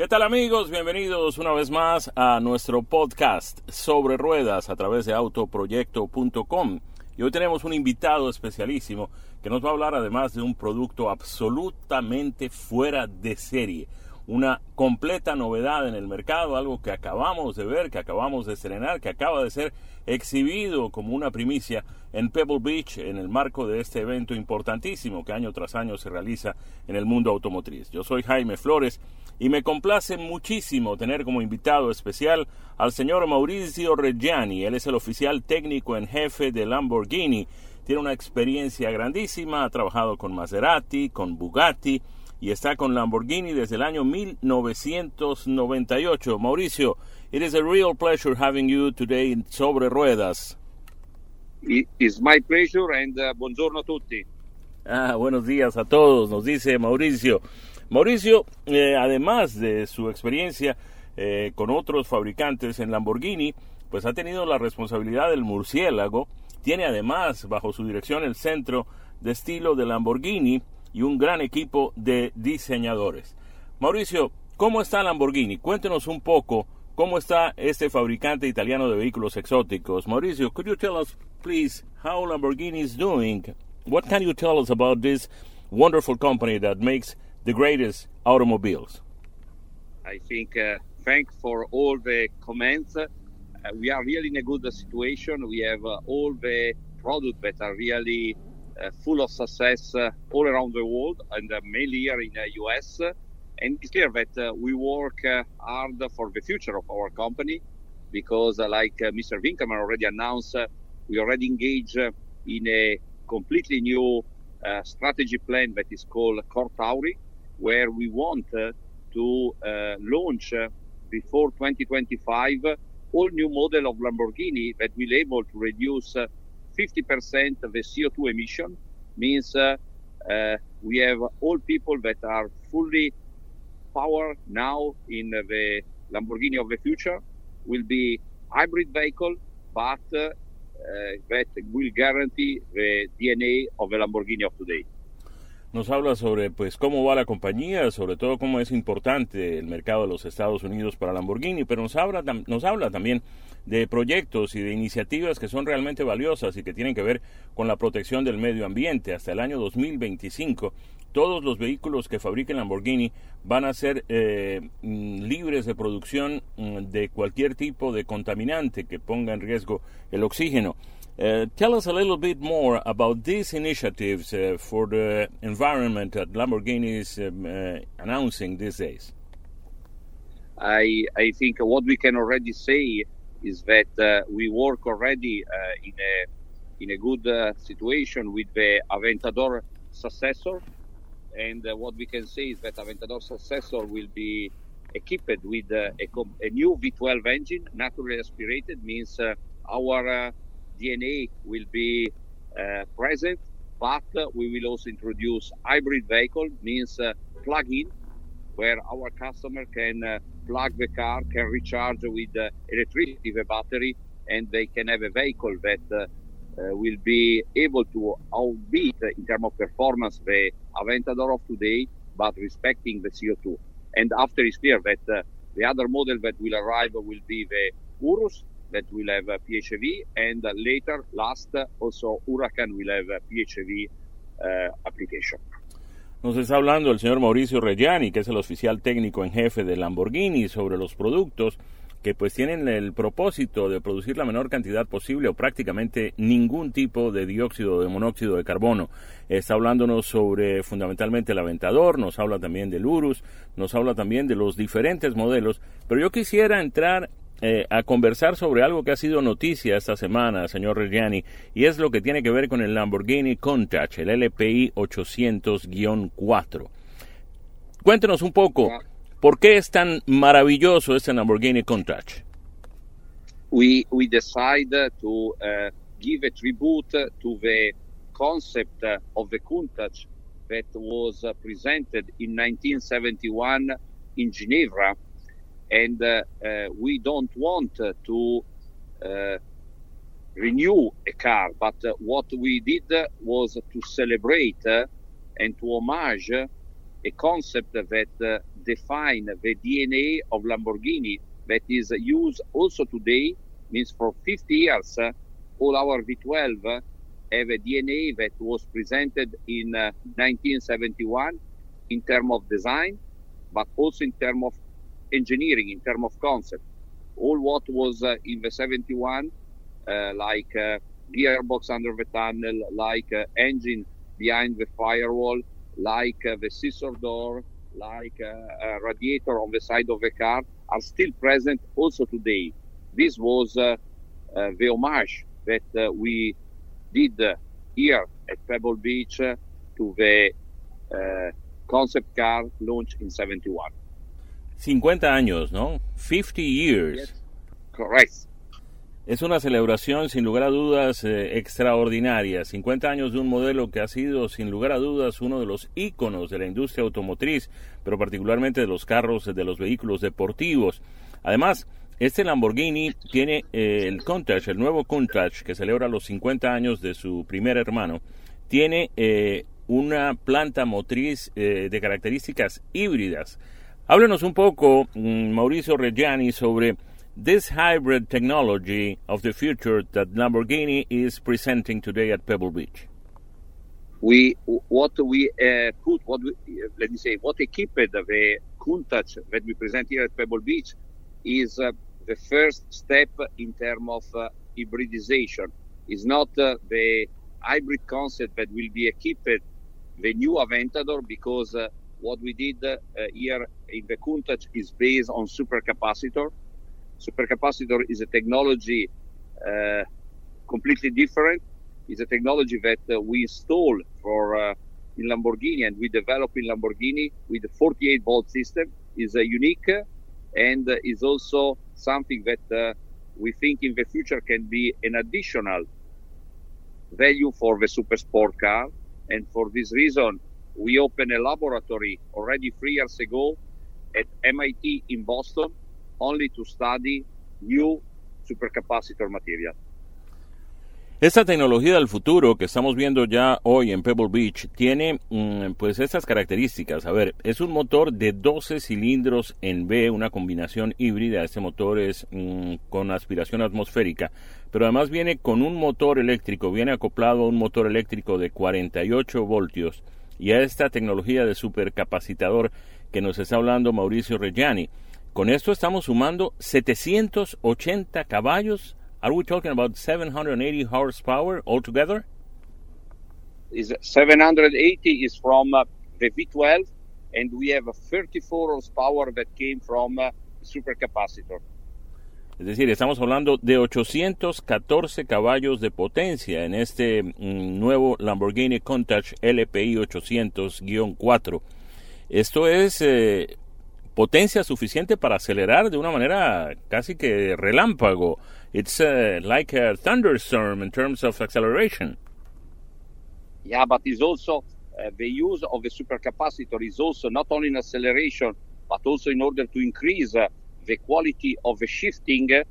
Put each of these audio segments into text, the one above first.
¿Qué tal amigos? Bienvenidos una vez más a nuestro podcast sobre ruedas a través de autoproyecto.com. Y hoy tenemos un invitado especialísimo que nos va a hablar además de un producto absolutamente fuera de serie. Una completa novedad en el mercado, algo que acabamos de ver, que acabamos de estrenar, que acaba de ser exhibido como una primicia en Pebble Beach en el marco de este evento importantísimo que año tras año se realiza en el mundo automotriz. Yo soy Jaime Flores y me complace muchísimo tener como invitado especial al señor Mauricio Reggiani. Él es el oficial técnico en jefe de Lamborghini. Tiene una experiencia grandísima, ha trabajado con Maserati, con Bugatti y está con Lamborghini desde el año 1998. Mauricio, it is a real pleasure having you today Sobre Ruedas. It's my pleasure and uh, buongiorno a. Ah, buenos días a todos, nos dice Mauricio. Mauricio, eh, además de su experiencia eh, con otros fabricantes en Lamborghini, pues ha tenido la responsabilidad del murciélago, tiene además bajo su dirección el centro de estilo de Lamborghini y un gran equipo de diseñadores. Mauricio, ¿cómo está Lamborghini? Cuéntenos un poco cómo está este fabricante italiano de vehículos exóticos. Mauricio, could you tell us, please, how Lamborghini is doing? What can you tell us about this wonderful company that makes the greatest automobiles? I think uh, thanks for all the comments. Uh, we are really in a good situation. We have uh, all the products that are really uh, full of success uh, all around the world, and uh, mainly here in the US. And it's clear that we work hard for the future of our company because, like Mr. Winkelmann already announced, we already engage in a completely new strategy plan that is called Cor Tauri, where we want uh, to uh, launch uh, before 2025 all new model of Lamborghini that will able to reduce 50% of the CO2 emission. Means we have all people that are fully power now in the Lamborghini of the future will be hybrid vehicle, but uh, that will guarantee the DNA of the Lamborghini of today. nos habla sobre pues cómo va la compañía, sobre todo cómo es importante el mercado de los Estados Unidos para Lamborghini, pero nos habla, nos habla también de proyectos y de iniciativas que son realmente valiosas y que tienen que ver con la protección del medio ambiente. Hasta el año 2025, todos los vehículos que fabriquen Lamborghini van a ser eh, mm, libres de producción mm, de cualquier tipo de contaminante que ponga en riesgo el oxígeno. Uh, tell us a little bit more about these initiatives uh, for the environment that Lamborghini is um, uh, announcing these days. I, I think what we can already say is that uh, we work already uh, in a in a good uh, situation with the Aventador successor, and what we can say is that Aventador successor will be equipped with a, a, new V12 engine, naturally aspirated, means our DNA will be uh, present, but uh, we will also introduce hybrid vehicle, means uh, plug-in, where our customer can uh, plug the car, can recharge with uh, electricity the battery, and they can have a vehicle that uh, will be able to outbeat in terms of performance the Aventador of today, but respecting the CO2. And after it's clear that uh, the other model that will arrive will be the Urus, that will have a PHEV, and uh, later, last, uh, also Huracan will have a PHEV uh, application. Nos está hablando el señor Mauricio Reggiani, que es el oficial técnico en jefe de Lamborghini, sobre los productos que pues tienen el propósito de producir la menor cantidad posible o prácticamente ningún tipo de dióxido de monóxido de carbono. Está hablándonos sobre fundamentalmente el Aventador, nos habla también del Urus, nos habla también de los diferentes modelos, pero yo quisiera entrar eh, a conversar sobre algo que ha sido noticia esta semana, señor Reggiani, y es lo que tiene que ver con el Lamborghini Countach, el LPI 800-4. Cuéntenos un poco, ¿por qué es tan maravilloso este Lamborghini Countach? We, we decided to uh, give a tribute to the concept of the Countach that was uh, presented in 1971 in Geneva and uh, uh, we don't want to uh, renew a car, but what we did was to celebrate and to homage a concept that uh, define the DNA of Lamborghini that is used also today. Means for 50 years, uh, all our V12 have a DNA that was presented in 1971 in terms of design, but also in terms of engineering, in terms of concept. All what was uh, in the 71, uh, like uh, gearbox under the tunnel, like engine behind the firewall, like uh, the scissor door, like uh, a radiator on the side of the car, are still present also today. This was uh, the homage that we did here at Pebble Beach to the concept car launched in 71. 50 años, ¿no? 50 years. Yes. Correct. Es una celebración sin lugar a dudas eh, extraordinaria. 50 años de un modelo que ha sido sin lugar a dudas uno de los íconos de la industria automotriz, pero particularmente de los carros, de los vehículos deportivos. Además, este Lamborghini tiene eh, el Countach, el nuevo Countach, que celebra los 50 años de su primer hermano, tiene eh, una planta motriz de características híbridas. Háblenos un poco, mm, Mauricio Reggiani, sobre this hybrid technology of the future that Lamborghini is presenting today at Pebble Beach? We what we uh, put what we, let me say what equipped the Countach that we present here at Pebble Beach is uh, the first step in terms of uh, hybridization. It's not uh, the hybrid concept that will be equipped the new Aventador because uh, what we did uh, here in the Countach is based on supercapacitor supercapacitor is a technology uh, completely different. It's a technology that uh, we install for uh, in Lamborghini and we develop in Lamborghini with the 48 volt system. is unique and is also something that we think in the future can be an additional value for the super sport car. And for this reason, we opened a laboratory already three years ago at MIT in Boston only to study new supercapacitor material. Esta tecnología del futuro que estamos viendo ya hoy en Pebble Beach tiene mm, pues estas características. A ver, es un motor de 12 cilindros en B, una combinación híbrida. Este motor es mm, con aspiración atmosférica, pero además viene con un motor eléctrico, viene acoplado a un motor eléctrico de 48 voltios y a esta tecnología de supercapacitador que nos está hablando Mauricio Reggiani. Con esto estamos sumando 780 caballos. Are we talking about 780 horsepower altogether? Is 780 is from uh, the V12, and we have 34 horsepower that came from uh, supercapacitor. Es decir, estamos hablando de 814 caballos de potencia en este mm, nuevo Lamborghini Countach LPI 800-4. Esto es eh, potencia suficiente para acelerar de una manera casi que relámpago. It's uh, like a thunderstorm in terms of acceleration. Yeah, but it's also uh, the use of the supercapacitor is also not only in acceleration, but also in order to increase uh, the quality of the shifting uh,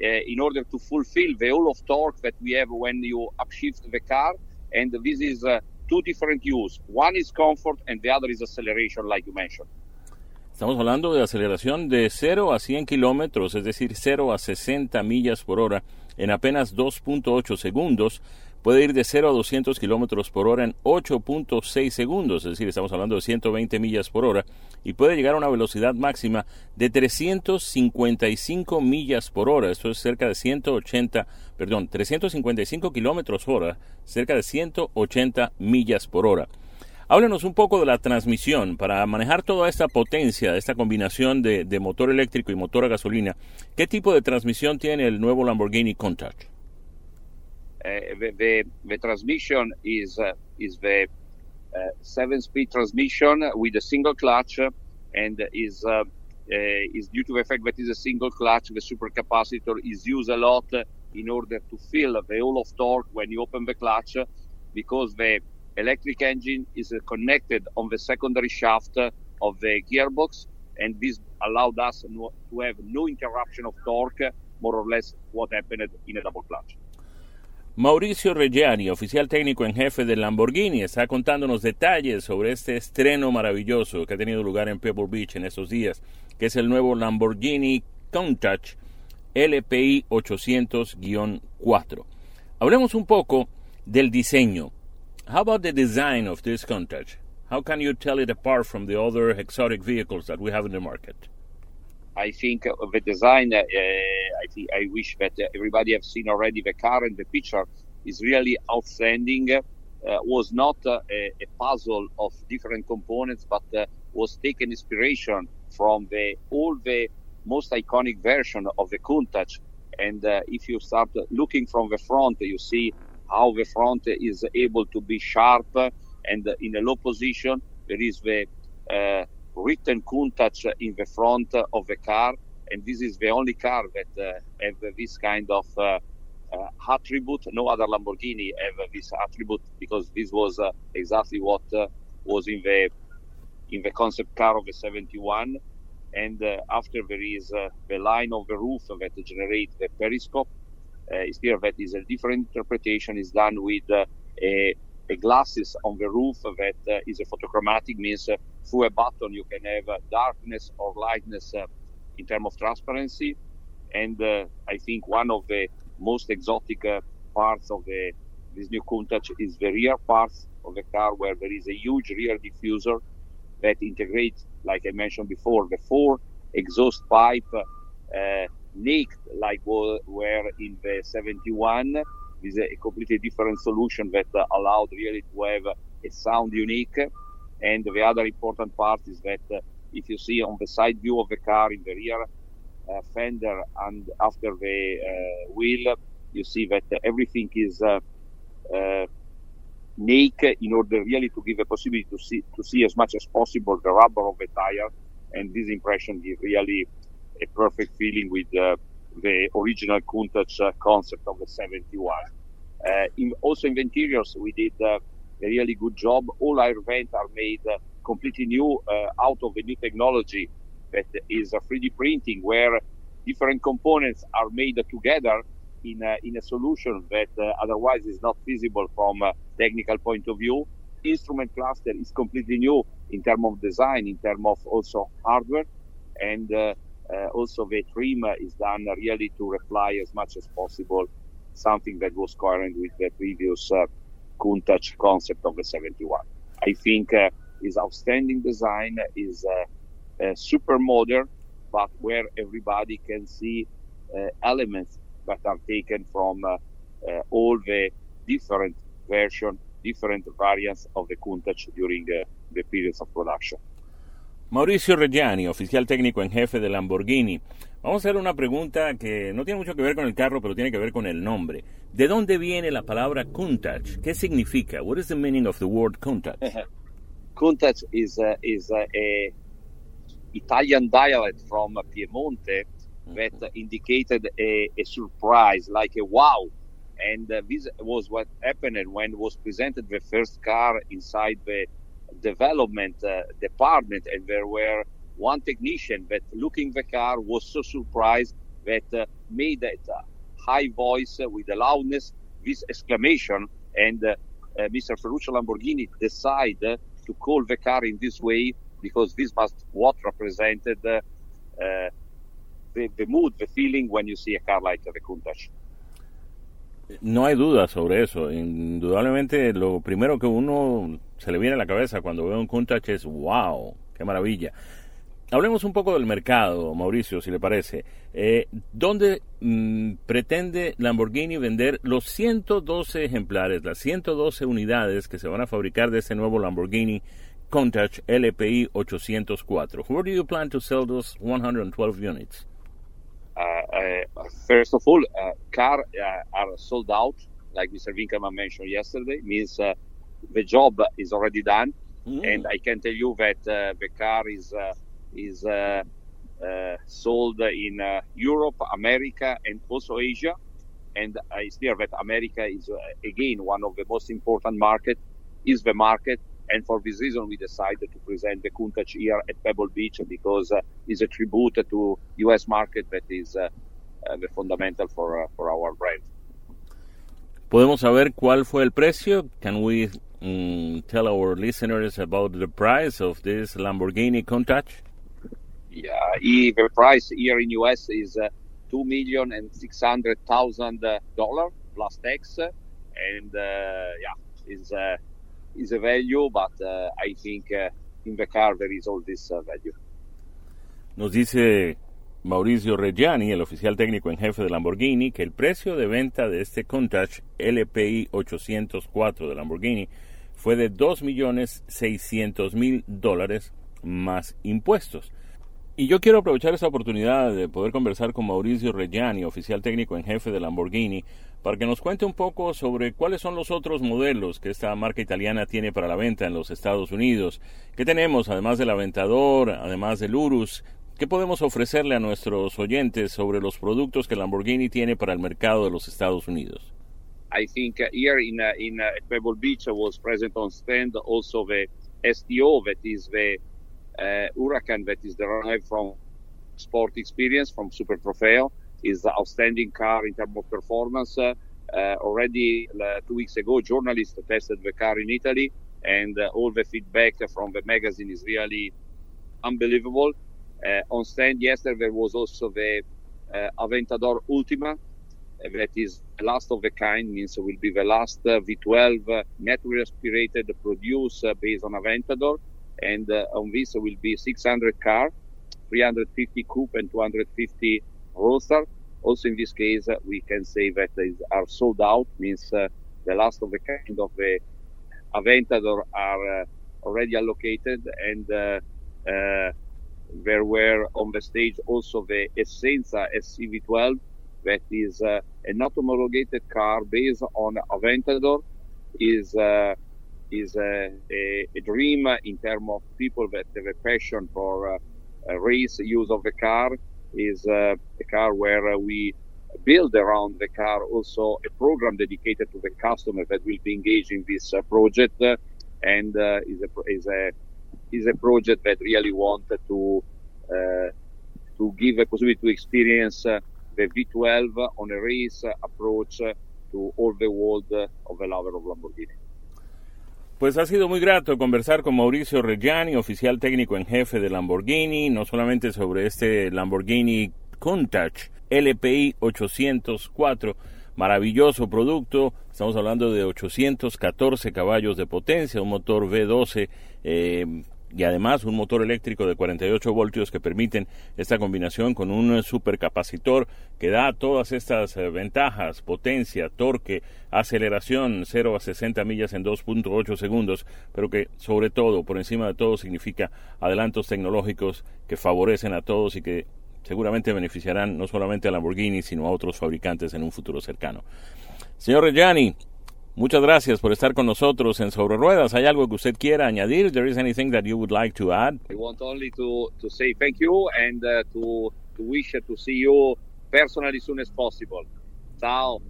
in order to fulfill the all of torque that we have when you upshift the car. And this is uh, two different use. One is comfort and the other is acceleration, like you mentioned. Estamos hablando de aceleración de 0 a 100 kilómetros, es decir, 0 a 60 millas por hora en apenas 2.8 segundos. Puede ir de 0 a 200 kilómetros por hora en 8.6 segundos, es decir, estamos hablando de 120 millas por hora. Y puede llegar a una velocidad máxima de 355 millas por hora. Esto es cerca de 180, perdón, 355 kilómetros hora, cerca de 180 millas por hora. Háblenos un poco de la transmisión para manejar toda esta potencia, esta combinación de, motor eléctrico y motor a gasolina. ¿Qué tipo de transmisión tiene el nuevo Lamborghini Countach? Uh, the, transmission is uh, is the uh, seven-speed transmission with a single clutch, and is uh, uh, is due to the fact that it's a single clutch. The supercapacitor is used a lot in order to fill the whole of torque when you open the clutch, because the electric engine is connected on the secondary shaft of the gearbox, and this allowed us to have no interruption of torque, more or less what happened in a double clutch. Mauricio Reggiani, oficial técnico en jefe de Lamborghini, está contándonos detalles sobre este estreno maravilloso que ha tenido lugar en Pebble Beach en estos días, que es el nuevo Lamborghini Countach LPI 800-4. Hablemos un poco del diseño. How about the design of this Countach? How can you tell it apart from the other exotic vehicles that we have in the market? I think the design. Uh, I think I wish that everybody have seen already the car and the picture is really outstanding. Uh, was not uh, a, puzzle of different components, but uh, was taken inspiration from the all the most iconic version of the Countach. And uh, if you start looking from the front, you see how the front is able to be sharp and in a low position. There is the uh, written Countach in the front of the car, and this is the only car that uh, this kind of uh, uh, attribute. No other Lamborghini have this attribute because this was uh, exactly what uh, was in the in the concept car of the 71. And after there is the line of the roof that generates the periscope. It's clear that is a different interpretation is done with a a glasses on the roof that uh, is a photochromatic means uh, through a button you can have uh, darkness or lightness uh, in terms of transparency. And uh, i think one of the most exotic uh, parts of the this new Countach is the rear parts of the car where there is a huge rear diffuser that integrates like i mentioned before the four exhaust pipe naked like were in the 71 is a completely different solution that allowed really to have a sound unique. And the other important part is that uh, if you see on the side view of the car in the rear uh, fender and after the uh, wheel, you see that everything is uh, uh, naked in order really to give a possibility to see to see as much as possible the rubber of the tire, and this impression is really a perfect feeling with the original Countach uh, concept of the 71. Uh, in, also in the interiors, we did uh, a really good job. All our vents are made completely new out of the new technology that is 3D printing, where different components are made together in a, in a solution that uh, otherwise is not feasible from a technical point of view. Instrument cluster is completely new in terms of design, in terms of also hardware, and uh, uh, also the trim is done really to reply as much as possible something that was coherent with the previous uh, Countach concept of the 71. I think uh, is outstanding design, is uh, uh, super modern, but where everybody can see uh, elements that are taken from uh, all the different version, different variants of the Countach during the periods of production. Mauricio Reggiani, oficial técnico en jefe de Lamborghini. Vamos a hacer una pregunta que no tiene mucho que ver con el carro, pero tiene que ver con el nombre. ¿De dónde viene la palabra Countach? ¿Qué significa? What is the meaning of the word Countach? Countach is a, is a, a Italian dialect from Piemonte that mm-hmm. indicated a, a, surprise, like a wow. And uh, this was what happened when was presented the first car inside the development uh, department, and there were one technician that looking the car was so surprised that uh, made that uh, high voice with the loudness, this exclamation, and Mr. Ferruccio Lamborghini decided to call the car in this way because this was what represented uh, the, the, mood, the feeling when you see a car like the Countach. No hay duda sobre eso. Indudablemente, lo primero que uno se le viene a la cabeza cuando ve un Countach es wow, qué maravilla. Hablemos un poco del mercado, Mauricio, si le parece. Eh, ¿Dónde mm, pretende Lamborghini vender los 112 ejemplares, las 112 unidades que se van a fabricar de este nuevo Lamborghini Countach LPI 804? Where do you plan to sell those 112 units? Uh, uh, first of all, uh, cars are sold out, like Mr. Winkelmann mentioned yesterday. Means the job is already done, mm. and I can tell you that the car is is sold in Europe, America, and also Asia. And it's clear that America is again one of the most important market. Is the market and for this reason, we decided to present the Countach here at Pebble Beach because uh, it's a tribute to U.S. market that is uh, uh, the fundamental for, uh, for our brand. ¿Podemos saber cuál fue el precio? Can we um, tell our listeners about the price of this Lamborghini Countach? Yeah, the price here in US is uh, two million and six hundred thousand dollar plus tax, and uh, yeah, is uh, is a value, but uh, I think uh, in the car there is all this value. Nos dice Mauricio Reggiani, el oficial técnico en jefe de Lamborghini, que el precio de venta de este Countach LPI 804 de Lamborghini fue de 2.600.000 dólares más impuestos. Y yo quiero aprovechar esta oportunidad de poder conversar con Mauricio Reggiani, oficial técnico en jefe de Lamborghini, para que nos cuente un poco sobre cuáles son los otros modelos que esta marca italiana tiene para la venta en los Estados Unidos. ¿Qué tenemos, además del Aventador, además del Urus? ¿Qué podemos ofrecerle a nuestros oyentes sobre los productos que Lamborghini tiene para el mercado de los Estados Unidos? I think uh, here in uh, in uh, Pebble Beach was present on stand also the STO that is the uh, Huracan that is derived from sport experience from Super Trofeo is outstanding car in terms of performance. Uh, uh, already two weeks ago, journalists tested the car in Italy, and all the feedback from the magazine is really unbelievable. Uh, on stand yesterday, there was also the Aventador Ultima, that is the last of the kind, means will be the last V12 naturally aspirated produced based on Aventador and uh, on this will be 600 car, 350 coupe and 250 roadster. Also in this case, uh, we can say that they are sold out, means uh, the last of the kind of the Aventador are uh, already allocated and uh, uh, there were on the stage also the Essenza SCV12 that is an homologated car based on Aventador is is a, a, a dream in terms of people that have a passion for uh, race use of the car. Is uh, a car where uh, we build around the car also a program dedicated to the customer that will be engaged in this uh, project, and uh, is a is a is a project that really wanted to uh, to give a possibility to experience the V12 on a race approach to all the world of the lover of Lamborghini. Pues ha sido muy grato conversar con Mauricio Reggiani, oficial técnico en jefe de Lamborghini, no solamente sobre este Lamborghini Countach LPI 804, maravilloso producto, estamos hablando de 814 caballos de potencia, un motor V12 eh, y además un motor eléctrico de 48 voltios que permiten esta combinación con un supercapacitor que da todas estas eh, ventajas, potencia, torque, aceleración 0 a 60 millas en 2.8 segundos, pero que sobre todo, por encima de todo, significa adelantos tecnológicos que favorecen a todos y que seguramente beneficiarán no solamente a Lamborghini, sino a otros fabricantes en un futuro cercano. Señor Reggiani, Muchas gracias por estar con nosotros en Sobre Ruedas. ¿Hay algo que usted quiera añadir? There is anything that you would like to add? I want only to, to say thank you and uh, to, to wish to see you personally as soon as possible. Ciao.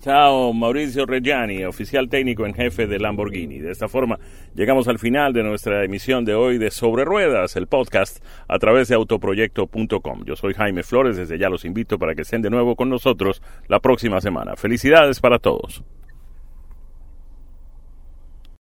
Chao, Mauricio Reggiani, oficial técnico en jefe de Lamborghini. De esta forma, llegamos al final de nuestra emisión de hoy de Sobre Ruedas, el podcast, a través de autoproyecto.com. Yo soy Jaime Flores, desde ya los invito para que estén de nuevo con nosotros la próxima semana. Felicidades para todos.